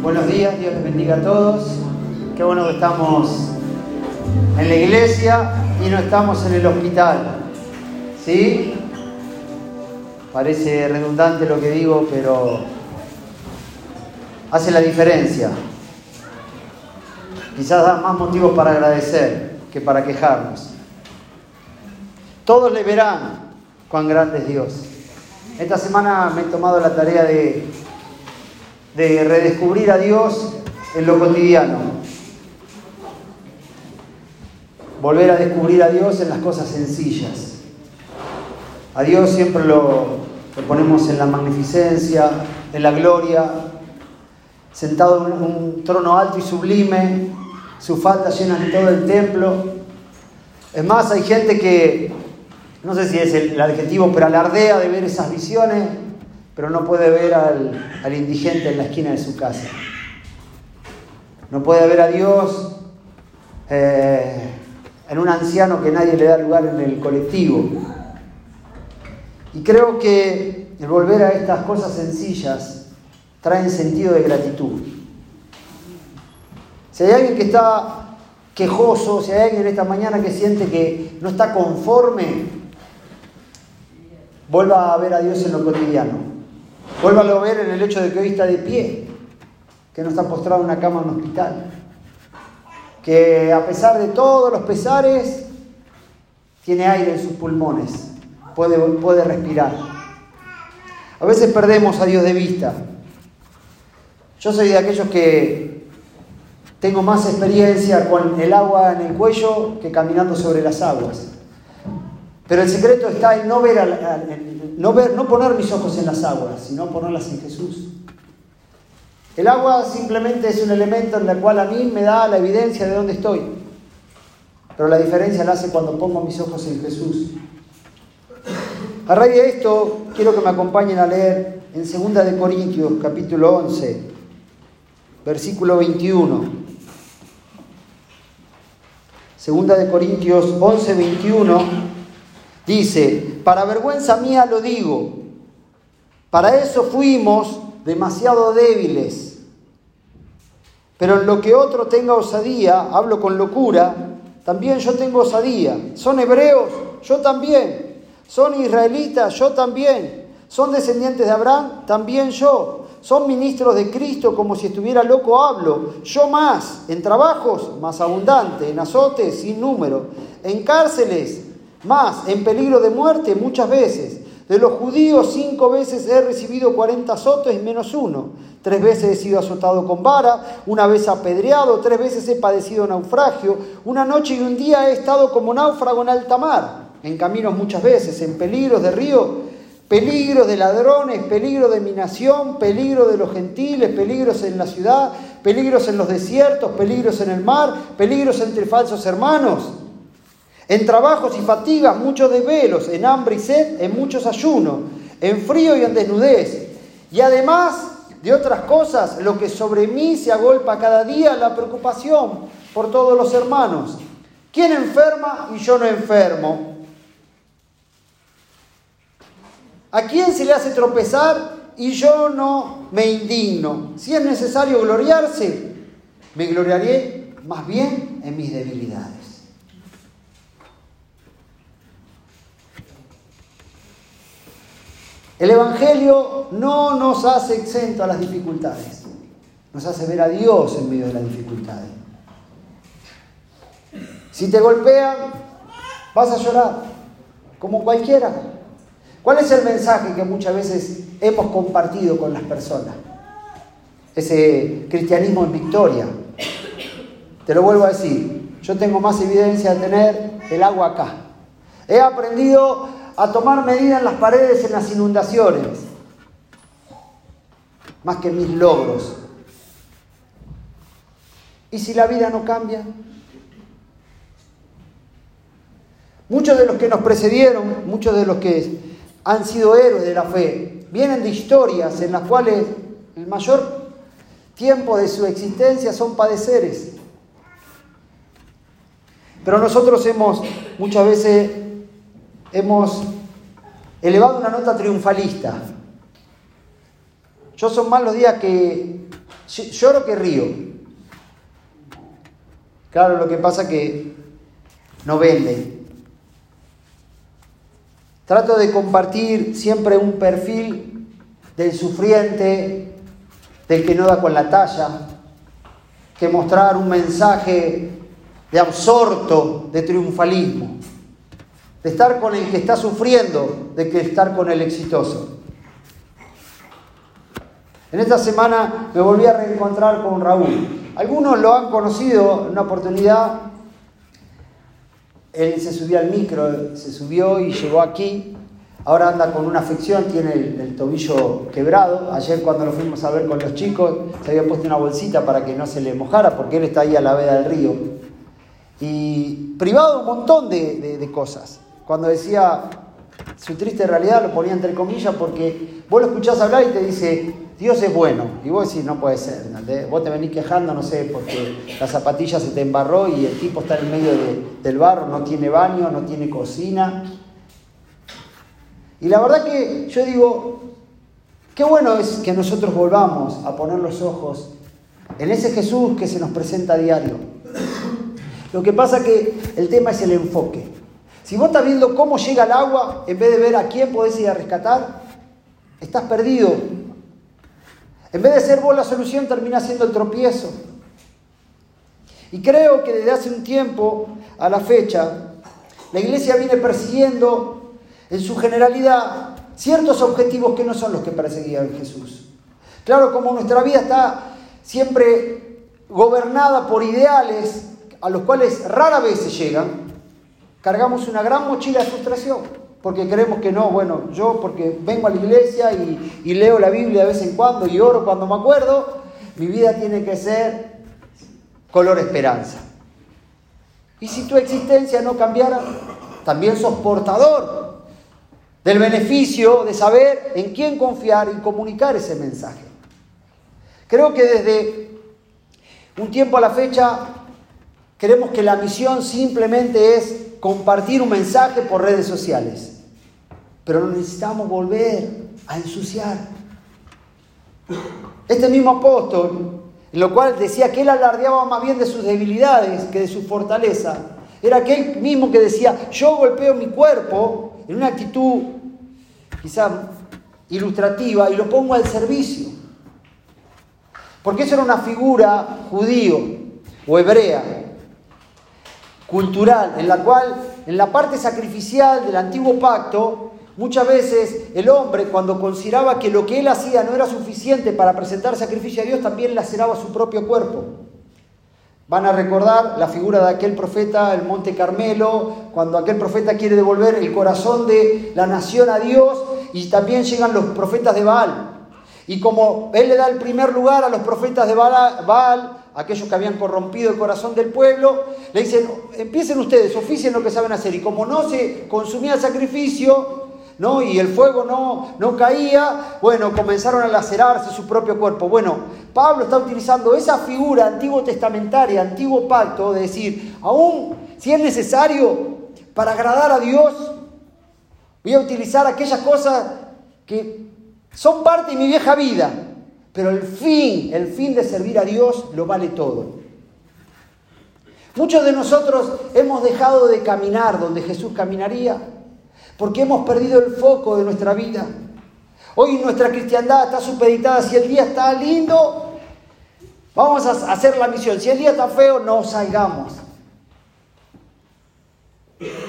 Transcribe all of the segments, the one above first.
Buenos días, Dios les bendiga a todos. Qué bueno que estamos en la iglesia y no estamos en el hospital. ¿Sí? Parece redundante lo que digo, pero hace la diferencia. Quizás da más motivos para agradecer que para quejarnos. Todos le verán cuán grande es Dios. Esta semana me he tomado la tarea de, de redescubrir a Dios en lo cotidiano. Volver a descubrir a Dios en las cosas sencillas. A Dios siempre lo, lo ponemos en la magnificencia, en la gloria, sentado en un trono alto y sublime, su falda llena de todo el templo. Es más, hay gente que, no sé si es el, adjetivo, pero alardea de ver esas visiones, pero no puede ver al, indigente en la esquina de su casa. No puede ver a Dios eh, en un anciano que nadie le da lugar en el colectivo. Y creo que el volver a estas cosas sencillas trae sentido de gratitud. Si hay alguien que está quejoso, si hay alguien esta mañana que siente que no está conforme, vuelva a ver a Dios en lo cotidiano. Vuelva a ver en el hecho de que hoy está de pie, que no está postrado en una cama en un hospital. Que a pesar de todos los pesares, tiene aire en sus pulmones, puede, puede respirar. A veces perdemos a Dios de vista. Yo soy de aquellos que tengo más experiencia con el agua en el cuello que caminando sobre las aguas. Pero el secreto está en no ver, en no ver, no poner mis ojos en las aguas, sino ponerlas en Jesús. El agua simplemente es un elemento en el cual a mí me da la evidencia de dónde estoy. Pero la diferencia la hace cuando pongo mis ojos en Jesús. A raíz de esto, quiero que me acompañen a leer en 2 de Corintios, capítulo 11, versículo 21. Segunda de Corintios 11, 21 dice, para vergüenza mía lo digo, para eso fuimos demasiado débiles, pero en lo que otro tenga osadía, hablo con locura, también yo tengo osadía. Son hebreos, yo también. Son israelitas, yo también. Son descendientes de Abraham, también yo. Son ministros de Cristo como si estuviera loco hablo. Yo más, en trabajos más abundante, en azotes sin número, en cárceles más, en peligro de muerte muchas veces. De los judíos cinco veces he recibido cuarenta azotes menos uno. Tres veces he sido azotado con vara, una vez apedreado, tres veces he padecido naufragio, una noche y un día he estado como náufrago en alta mar, en caminos muchas veces, en peligros de río Peligros de ladrones, peligro de mi nación, peligro de los gentiles, peligros en la ciudad, peligros en los desiertos, peligros en el mar, peligros entre falsos hermanos. En trabajos y fatigas, muchos desvelos, en hambre y sed, en muchos ayunos, en frío y en desnudez. Y además de otras cosas, lo que sobre mí se agolpa cada día, la preocupación por todos los hermanos. ¿Quién enferma y yo no enfermo? ¿A quién se le hace tropezar y yo no me indigno? Si es necesario gloriarse, me gloriaré más bien en mis debilidades. El Evangelio no nos hace exento a las dificultades, nos hace ver a Dios en medio de las dificultades. Si te golpean, vas a llorar, como cualquiera. ¿Cuál es el mensaje que muchas veces hemos compartido con las personas? Ese cristianismo en victoria. Te lo vuelvo a decir, yo tengo más evidencia de tener el agua acá. He aprendido a tomar medidas en las paredes en las inundaciones, más que mis logros. ¿Y si la vida no cambia? Muchos de los que nos precedieron, muchos de los que han sido héroes de la fe, vienen de historias en las cuales el mayor tiempo de su existencia son padeceres. Pero nosotros hemos muchas veces hemos elevado una nota triunfalista. Yo son más los días que lloro que río. Claro, lo que pasa es que no venden. Trato de compartir siempre un perfil del sufriente, del que no da con la talla, que mostrar un mensaje de absorto, de triunfalismo, de estar con el que está sufriendo, de que estar con el exitoso. En esta semana me volví a reencontrar con Raúl. Algunos lo han conocido en una oportunidad. Él se subió al micro, se subió y llegó aquí. Ahora anda con una afección, tiene el, tobillo quebrado. Ayer cuando lo fuimos a ver con los chicos, se había puesto una bolsita para que no se le mojara, porque él está ahí a la veda del río. Y privado un montón de, de cosas. Cuando decía su triste realidad, lo ponía entre comillas, porque vos lo escuchás hablar y te dice, Dios es bueno. Y vos decís, no puede ser. Vos te venís quejando, no sé, porque la zapatilla se te embarró y el tipo está en medio del barro, no tiene baño, no tiene cocina. Y la verdad que yo digo, qué bueno es que nosotros volvamos a poner los ojos en ese Jesús que se nos presenta a diario. Lo que pasa que el tema es el enfoque. Si vos estás viendo cómo llega el agua, en vez de ver a quién podés ir a rescatar, estás perdido en vez de ser vos la solución, termina siendo el tropiezo. Y creo que desde hace un tiempo a la fecha, la iglesia viene persiguiendo en su generalidad ciertos objetivos que no son los que perseguía Jesús. Claro, como nuestra vida está siempre gobernada por ideales a los cuales rara vez se llegan, cargamos una gran mochila de frustración porque creemos que no, bueno, yo porque vengo a la iglesia y, leo la Biblia de vez en cuando y oro cuando me acuerdo, mi vida tiene que ser color esperanza. Y si tu existencia no cambiara, también sos portador del beneficio de saber en quién confiar y comunicar ese mensaje. Creo que desde un tiempo a la fecha queremos que la misión simplemente es compartir un mensaje por redes sociales pero no necesitamos volver a ensuciar. Este mismo apóstol, en lo cual decía que él alardeaba más bien de sus debilidades que de su fortaleza, era aquel mismo que decía, yo golpeo mi cuerpo en una actitud quizá ilustrativa y lo pongo al servicio. Porque eso era una figura judío o hebrea, cultural, en la cual en la parte sacrificial del antiguo pacto Muchas veces el hombre, cuando consideraba que lo que él hacía no era suficiente para presentar sacrificio a Dios, también laceraba su propio cuerpo. Van a recordar la figura de aquel profeta, el Monte Carmelo, cuando aquel profeta quiere devolver el corazón de la nación a Dios y también llegan los profetas de Baal. Y como él le da el primer lugar a los profetas de Baal, aquellos que habían corrompido el corazón del pueblo, le dicen, empiecen ustedes, oficien lo que saben hacer. Y como no se consumía el sacrificio, ¿no? Y el fuego no, no caía, bueno, comenzaron a lacerarse su propio cuerpo. Bueno, Pablo está utilizando esa figura antiguo testamentaria, antiguo pacto, de decir, aún si es necesario para agradar a Dios, voy a utilizar aquellas cosas que son parte de mi vieja vida, pero el fin, el fin de servir a Dios lo vale todo. Muchos de nosotros hemos dejado de caminar donde Jesús caminaría porque hemos perdido el foco de nuestra vida. Hoy nuestra cristiandad está supeditada, si el día está lindo, vamos a hacer la misión, si el día está feo, no salgamos.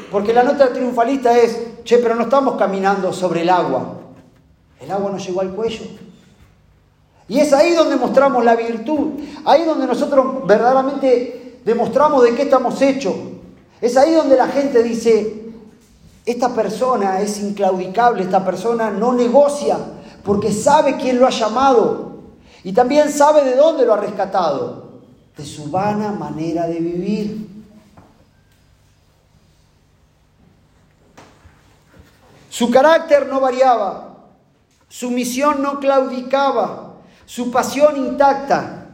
Porque la nota triunfalista es, che, pero no estamos caminando sobre el agua. El agua nos llegó al cuello. Y es ahí donde mostramos la virtud, ahí donde nosotros verdaderamente demostramos de qué estamos hechos. Es ahí donde la gente dice, esta persona es inclaudicable, esta persona no negocia porque sabe quién lo ha llamado y también sabe de dónde lo ha rescatado, de su vana manera de vivir. Su carácter no variaba, su misión no claudicaba, su pasión intacta,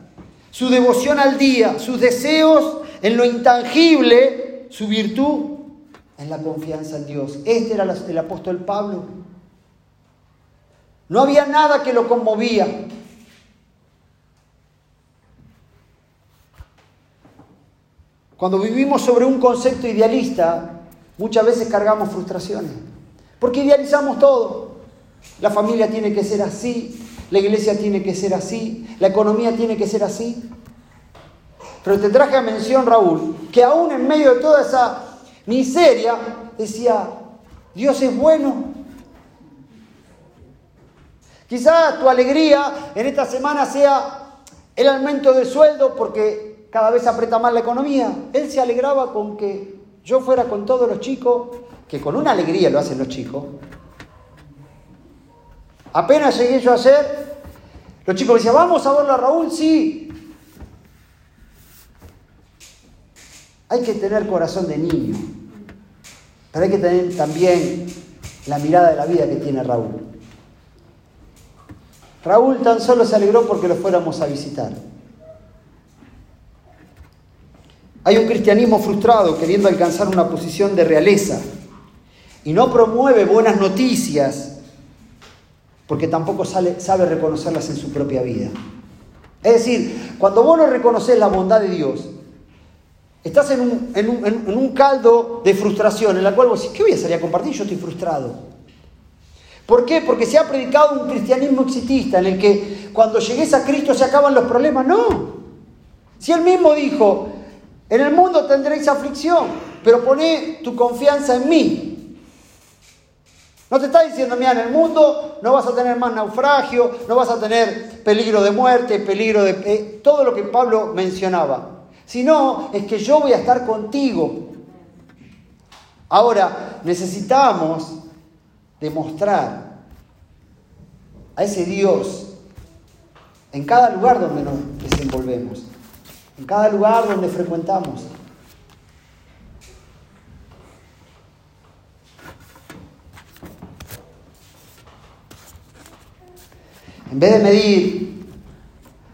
su devoción al día, sus deseos en lo intangible, su virtud en la confianza en Dios. Este era el apóstol Pablo. No había nada que lo conmovía. Cuando vivimos sobre un concepto idealista, muchas veces cargamos frustraciones, porque idealizamos todo. La familia tiene que ser así, la iglesia tiene que ser así, la economía tiene que ser así. Pero te traje a mención, Raúl, que aún en medio de toda esa miseria, decía, Dios es bueno. Quizás tu alegría en esta semana sea el aumento de sueldo porque cada vez aprieta más la economía. Él se alegraba con que yo fuera con todos los chicos, que con una alegría lo hacen los chicos. Apenas llegué yo a hacer, los chicos me decían, vamos a verlo a Raúl, sí. Hay que tener corazón de niño, pero hay que tener también la mirada de la vida que tiene Raúl. Raúl tan solo se alegró porque lo fuéramos a visitar. Hay un cristianismo frustrado queriendo alcanzar una posición de realeza y no promueve buenas noticias porque tampoco sabe reconocerlas en su propia vida. Es decir, cuando vos no reconoces la bondad de Dios, estás en un, caldo de frustración en la cual vos decís, ¿qué voy a salir a compartir? Yo estoy frustrado. ¿Por qué? Porque se ha predicado un cristianismo exitista en el que cuando llegues a Cristo se acaban los problemas. No. Si él mismo dijo, en el mundo tendréis aflicción, pero poné tu confianza en mí. No te está diciendo, mira, en el mundo no vas a tener más naufragio, no vas a tener peligro de muerte, peligro de... Eh, todo lo que Pablo mencionaba. Sino es que yo voy a estar contigo. Ahora, necesitamos demostrar a ese Dios en cada lugar donde nos desenvolvemos, en cada lugar donde frecuentamos. En vez de medir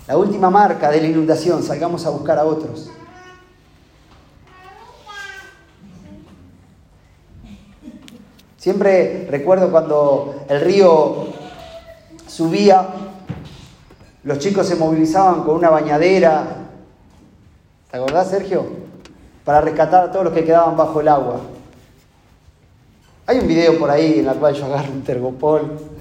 la última marca de la inundación, salgamos a buscar a otros. Siempre recuerdo cuando el río subía, los chicos se movilizaban con una bañadera. ¿Te acordás, Sergio? Para rescatar a todos los que quedaban bajo el agua. Hay un video por ahí en el cual yo agarro un tergopol.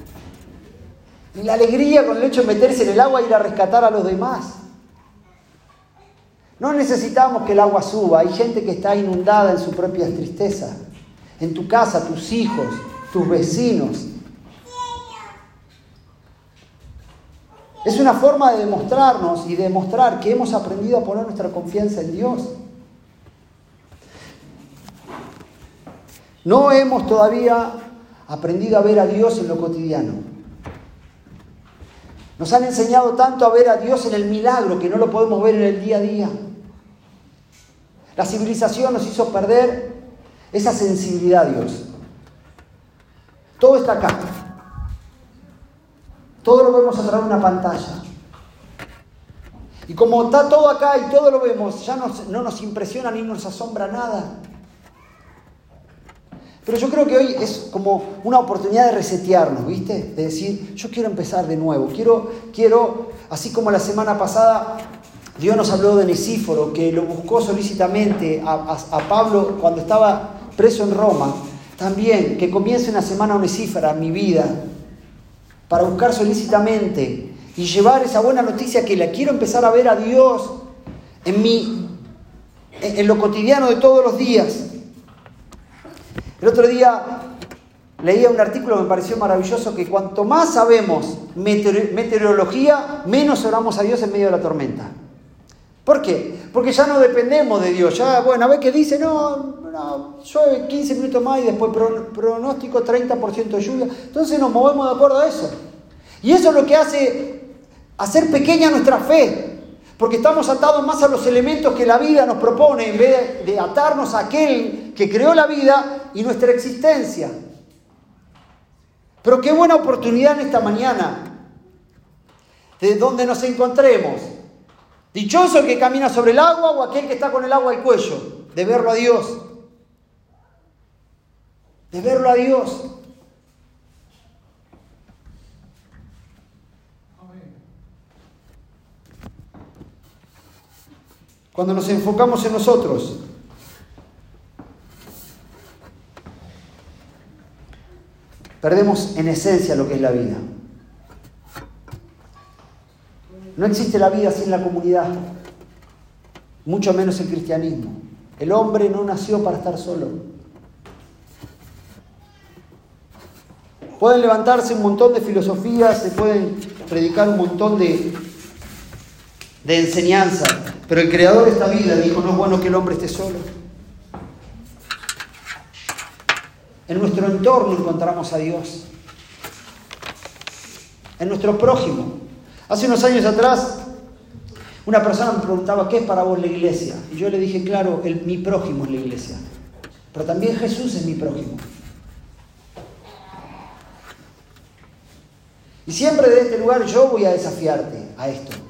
Y la alegría con el hecho de meterse en el agua y ir a rescatar a los demás. No necesitamos que el agua suba. Hay gente que está inundada en su propia tristeza en tu casa, tus hijos, tus vecinos. Es una forma de demostrarnos y demostrar que hemos aprendido a poner nuestra confianza en Dios. No hemos todavía aprendido a ver a Dios en lo cotidiano. Nos han enseñado tanto a ver a Dios en el milagro que no lo podemos ver en el día a día. La civilización nos hizo perder esa sensibilidad a Dios. Todo está acá. Todo lo vemos a través de una pantalla. Y como está todo acá y todo lo vemos, ya no nos impresiona ni nos asombra nada. Pero yo creo que hoy es como una oportunidad de resetearnos, ¿viste? De decir, yo quiero empezar de nuevo. Quiero, quiero, así como la semana pasada Dios nos habló de Nesíforo, que lo buscó solícitamente a, Pablo cuando estaba preso en Roma, también que comience una semana onesífera en mi vida para buscar solícitamente y llevar esa buena noticia que la quiero empezar a ver a Dios en mi en lo cotidiano de todos los días. El otro día leía un artículo que me pareció maravilloso que cuanto más sabemos meteorología, menos oramos a Dios en medio de la tormenta. ¿Por qué? Porque ya no dependemos de Dios. Ya, bueno, a ver qué dice, no, no, llueve 15 minutos más y después pronóstico 30% de lluvia. Entonces nos movemos de acuerdo a eso. Y eso es lo que hace hacer pequeña nuestra fe. Porque estamos atados más a los elementos que la vida nos propone en vez de atarnos a aquel que creó la vida y nuestra existencia. Pero qué buena oportunidad en esta mañana, de donde nos encontremos, Dichoso el que camina sobre el agua o aquel que está con el agua al cuello, de verlo a Dios. De verlo a Dios. Cuando nos enfocamos en nosotros. Perdemos en esencia lo que es la vida. No existe la vida sin la comunidad, mucho menos el cristianismo. El hombre no nació para estar solo. Pueden levantarse un montón de filosofías, se pueden predicar un montón de, de enseñanza, pero el creador de esta vida dijo, no es bueno que el hombre esté solo. En nuestro entorno encontramos a Dios. En nuestro prójimo. Hace unos años atrás, una persona me preguntaba, ¿qué es para vos la iglesia? Y yo le dije, claro, el, mi prójimo es la iglesia. Pero también Jesús es mi prójimo. Y siempre de este lugar yo voy a desafiarte a esto.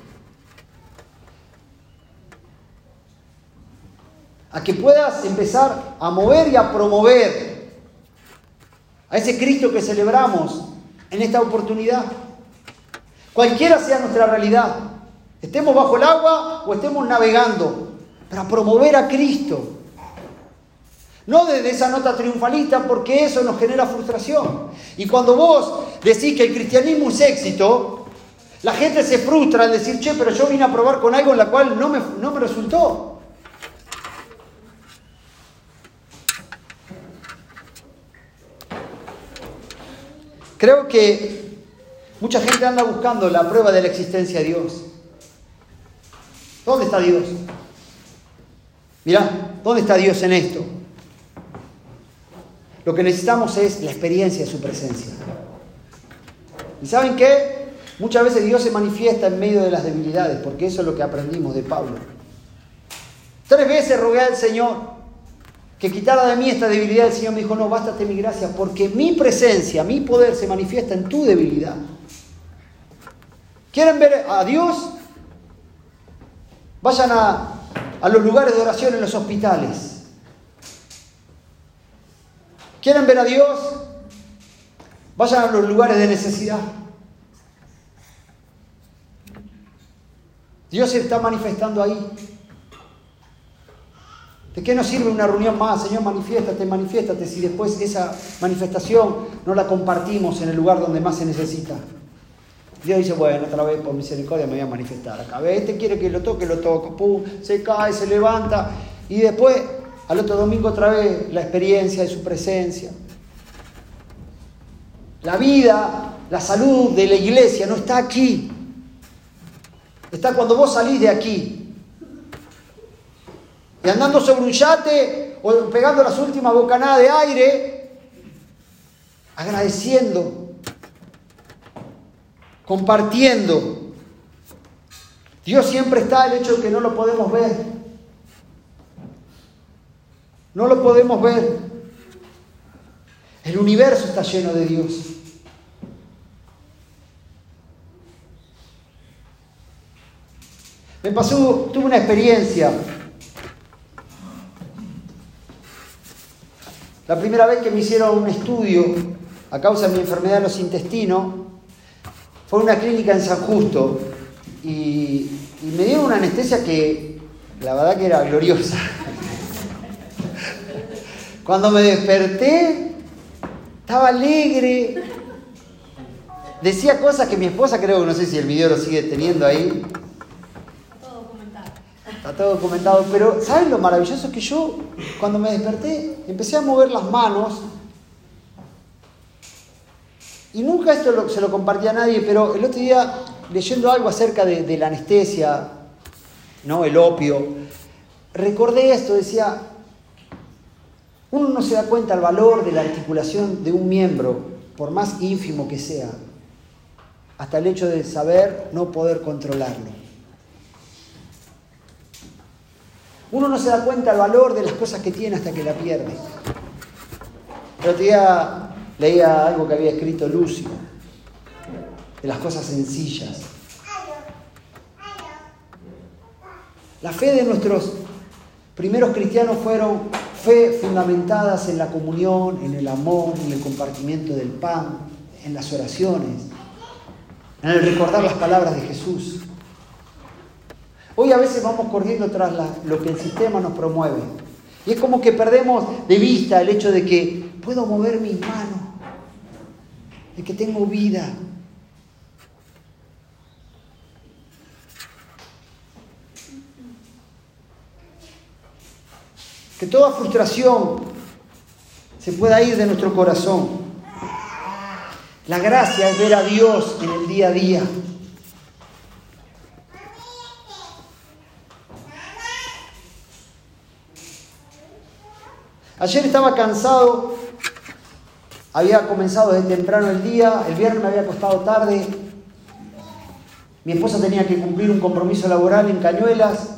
A que puedas empezar a mover y a promover a ese Cristo que celebramos en esta oportunidad. Cualquiera sea nuestra realidad, estemos bajo el agua o estemos navegando, para promover a Cristo. No desde esa nota triunfalista, porque eso nos genera frustración. Y cuando vos decís que el cristianismo es éxito, la gente se frustra al decir, che, pero yo vine a probar con algo en la cual no me, no me resultó. Creo que mucha gente anda buscando la prueba de la existencia de Dios. ¿Dónde está Dios? Mirá, ¿dónde está Dios en esto? Lo que necesitamos es la experiencia de su presencia. ¿Y saben qué? Muchas veces Dios se manifiesta en medio de las debilidades, porque eso es lo que aprendimos de Pablo. Tres veces rogué al Señor que quitara de mí esta debilidad, el Señor me dijo, no, bástate mi gracia, porque mi presencia, mi poder se manifiesta en tu debilidad. ¿Quieren ver a Dios? Vayan a, a los lugares de oración en los hospitales. ¿Quieren ver a Dios? Vayan a los lugares de necesidad. Dios se está manifestando ahí. ¿De qué nos sirve una reunión más? Señor, manifiéstate, manifiéstate, si después esa manifestación no la compartimos en el lugar donde más se necesita. Dios dice, bueno, otra vez por misericordia me voy a manifestar acá. Este quiere que lo toque, lo toco, pum, se cae, se levanta. Y después, al otro domingo otra vez, la experiencia de su presencia. La vida, la salud de la iglesia no está aquí. Está cuando vos salís de aquí y andando sobre un yate o pegando las últimas bocanadas de aire, agradeciendo, compartiendo. Dios siempre está el hecho de que no lo podemos ver. No lo podemos ver. El universo está lleno de Dios. Me pasó, tuve una experiencia La primera vez que me hicieron un estudio a causa de mi enfermedad de los intestinos fue en una clínica en San Justo y, me dieron una anestesia que la verdad que era gloriosa. Cuando me desperté, estaba alegre, decía cosas que mi esposa creo que no sé si el video lo sigue teniendo ahí, Está documentado, pero ¿saben lo maravilloso? Que yo, cuando me desperté, empecé a mover las manos y nunca esto se lo compartí a nadie, pero el otro día, leyendo algo acerca de, de, la anestesia, ¿no? el opio, recordé esto, decía, uno no se da cuenta el valor de la articulación de un miembro, por más ínfimo que sea, hasta el hecho de saber no poder controlarlo. Uno no se da cuenta el valor de las cosas que tiene hasta que la pierde. El otro día leía algo que había escrito Lucio, de las cosas sencillas. La fe de nuestros primeros cristianos fueron fe fundamentadas en la comunión, en el amor, en el compartimiento del pan, en las oraciones, en el recordar las palabras de Jesús. Hoy a veces vamos corriendo tras lo que el sistema nos promueve. Y es como que perdemos de vista el hecho de que puedo mover mis manos, de que tengo vida. Que toda frustración se pueda ir de nuestro corazón. La gracia es ver a Dios en el día a día. Ayer estaba cansado, había comenzado desde temprano el día, el viernes me había acostado tarde, mi esposa tenía que cumplir un compromiso laboral en Cañuelas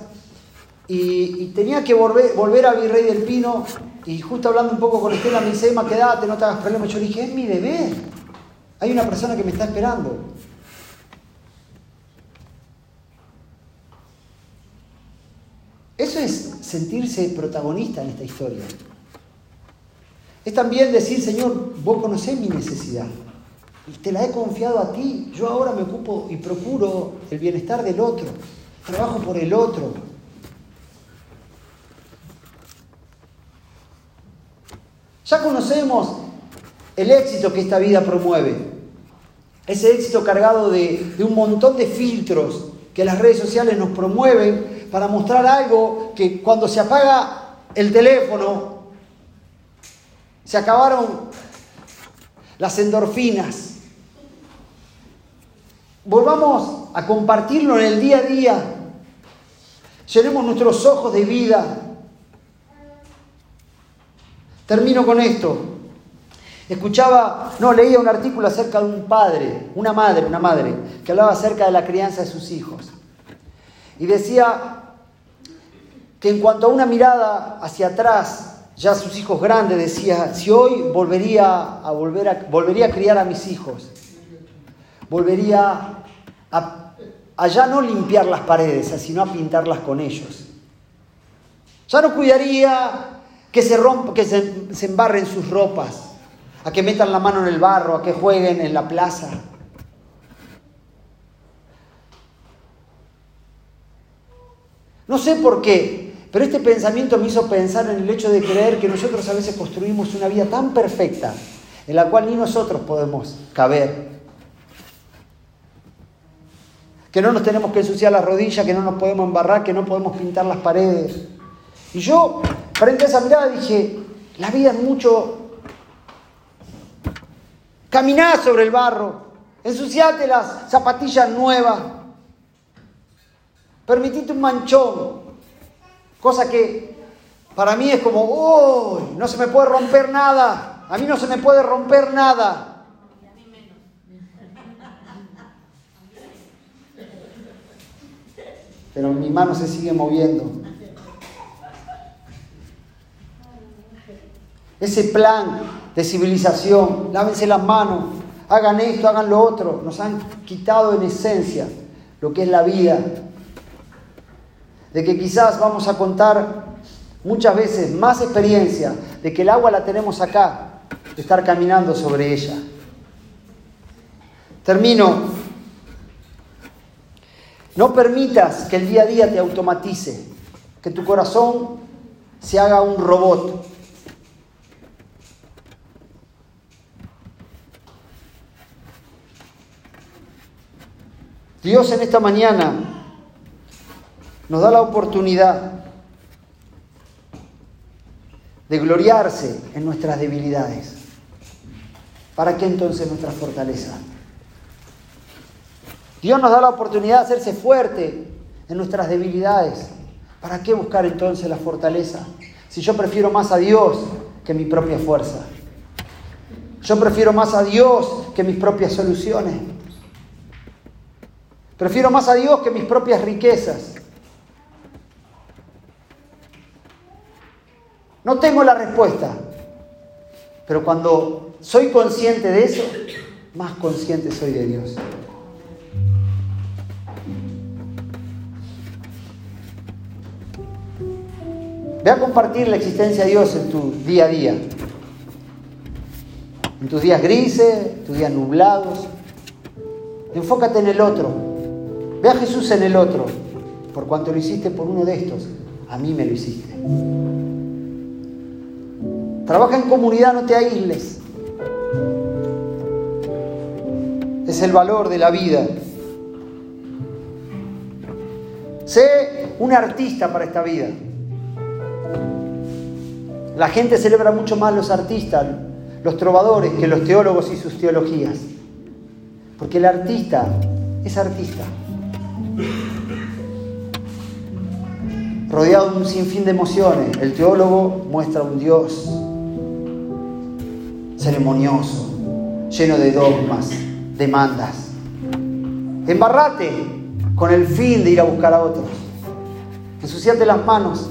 y, tenía que volver, a Virrey del Pino y justo hablando un poco con Estela me dice, Emma, quédate, no te hagas problema. Yo dije, es mi deber, hay una persona que me está esperando. Eso es sentirse protagonista en esta historia. Es también decir, Señor, vos conocés mi necesidad. Y te la he confiado a ti. Yo ahora me ocupo y procuro el bienestar del otro. Trabajo por el otro. Ya conocemos el éxito que esta vida promueve. Ese éxito cargado de, de, un montón de filtros que las redes sociales nos promueven para mostrar algo que cuando se apaga el teléfono se acabaron las endorfinas. Volvamos a compartirlo en el día a día. Llenemos nuestros ojos de vida. Termino con esto. Escuchaba, no, leía un artículo acerca de un padre, una madre, una madre, que hablaba acerca de la crianza de sus hijos. Y decía que en cuanto a una mirada hacia atrás ya sus hijos grandes, decía, si hoy volvería a, volver a, volvería a criar a mis hijos, volvería a, ya no limpiar las paredes, sino a pintarlas con ellos. Ya no cuidaría que se rompa, que se, se embarren sus ropas, a que metan la mano en el barro, a que jueguen en la plaza. No sé por qué, pero este pensamiento me hizo pensar en el hecho de creer que nosotros a veces construimos una vida tan perfecta en la cual ni nosotros podemos caber. Que no nos tenemos que ensuciar las rodillas, que no nos podemos embarrar, que no podemos pintar las paredes. Y yo, frente a esa mirada, dije, la vida es mucho caminar sobre el barro, ensuciate las zapatillas nuevas, permitite un manchón, Cosa que para mí es como, uy, no se me puede romper nada, a mí no se me puede romper nada. Pero mi mano se sigue moviendo. Ese plan de civilización, lávense las manos, hagan esto, hagan lo otro, nos han quitado en esencia lo que es la vida, de que quizás vamos a contar muchas veces más experiencia de que el agua la tenemos acá, de estar caminando sobre ella. Termino. No permitas que el día a día te automatice, que tu corazón se haga un robot. Dios en esta mañana nos da la oportunidad de gloriarse en nuestras debilidades. ¿Para qué entonces nuestra fortaleza? Dios nos da la oportunidad de hacerse fuerte en nuestras debilidades. ¿Para qué buscar entonces la fortaleza? Si yo prefiero más a Dios que mi propia fuerza. Yo prefiero más a Dios que mis propias soluciones. Prefiero más a Dios que mis propias riquezas. No tengo la respuesta, pero cuando soy consciente de eso, más consciente soy de Dios. Ve a compartir la existencia de Dios en tu día a día. En tus días grises, tus días nublados. Enfócate en el otro. Ve a Jesús en el otro. por cuanto lo hiciste por uno de estos, a mí me lo hiciste. Trabaja en comunidad, no te aísles. Es el valor de la vida. Sé un artista para esta vida. La gente celebra mucho más los artistas, los trovadores, que los teólogos y sus teologías. Porque el artista es artista. Rodeado de un sinfín de emociones, el teólogo muestra un Dios ceremonioso, lleno de dogmas, demandas. Embarrate con el fin de ir a buscar a otros. Ensuciate las manos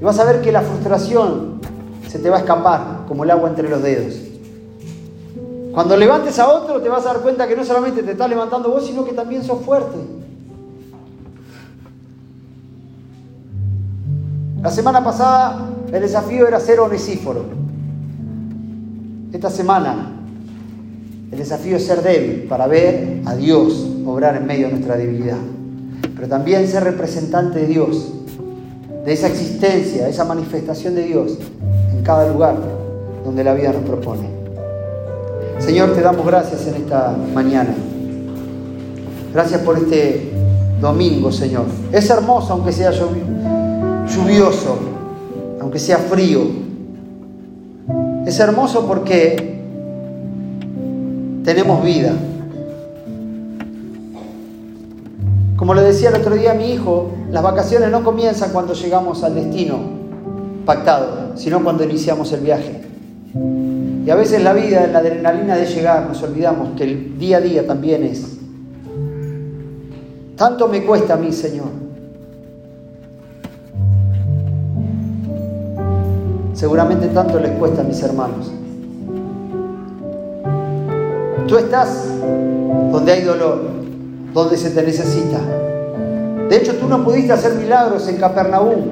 y vas a ver que la frustración se te va a escapar como el agua entre los dedos. Cuando levantes a otro te vas a dar cuenta que no solamente te estás levantando vos, sino que también sos fuerte. La semana pasada el desafío era ser onesíforo. Esta semana el desafío es ser débil para ver a Dios obrar en medio de nuestra debilidad. Pero también ser representante de Dios, de esa existencia, esa manifestación de Dios en cada lugar donde la vida nos propone. Señor, te damos gracias en esta mañana. Gracias por este domingo, Señor. Es hermoso aunque sea lluvioso, aunque sea frío. Es hermoso porque tenemos vida. Como le decía el otro día a mi hijo, las vacaciones no comienzan cuando llegamos al destino pactado, sino cuando iniciamos el viaje. Y a veces la vida, la adrenalina de llegar, nos olvidamos que el día a día también es. Tanto me cuesta a mí, Señor. Seguramente tanto les cuesta a mis hermanos. Tú estás donde hay dolor, donde se te necesita. De hecho, tú no pudiste hacer milagros en Capernaum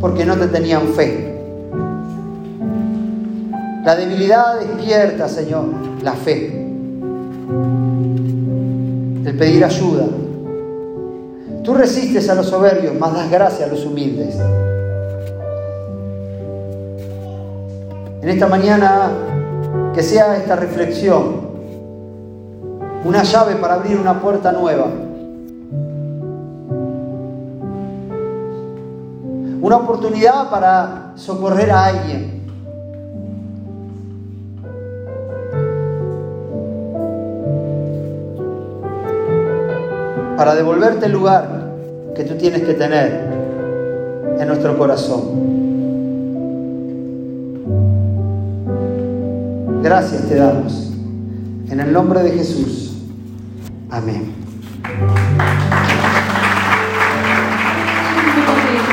porque no te tenían fe. La debilidad despierta, Señor, la fe. El pedir ayuda. Tú resistes a los soberbios, mas das gracia a los humildes. En esta mañana, que sea esta reflexión una llave para abrir una puerta nueva. Una oportunidad para socorrer a alguien. para devolverte el lugar que tú tienes que tener en nuestro corazón. Gracias te damos. En el nombre de Jesús. Amén.